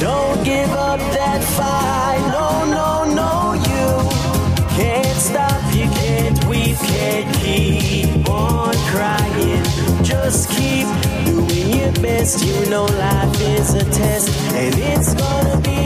Don't give up that fight. No, no, no, you can't stop. You can't weep, can't keep on crying. Just keep doing your best. You know life is a test, and it's gonna be.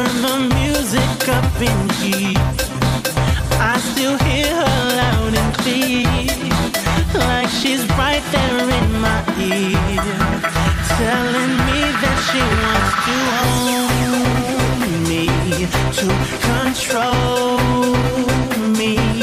Turn the music up in heat. I still hear her loud and clear, like she's right there in my ear, telling me that she wants to own me, to control me.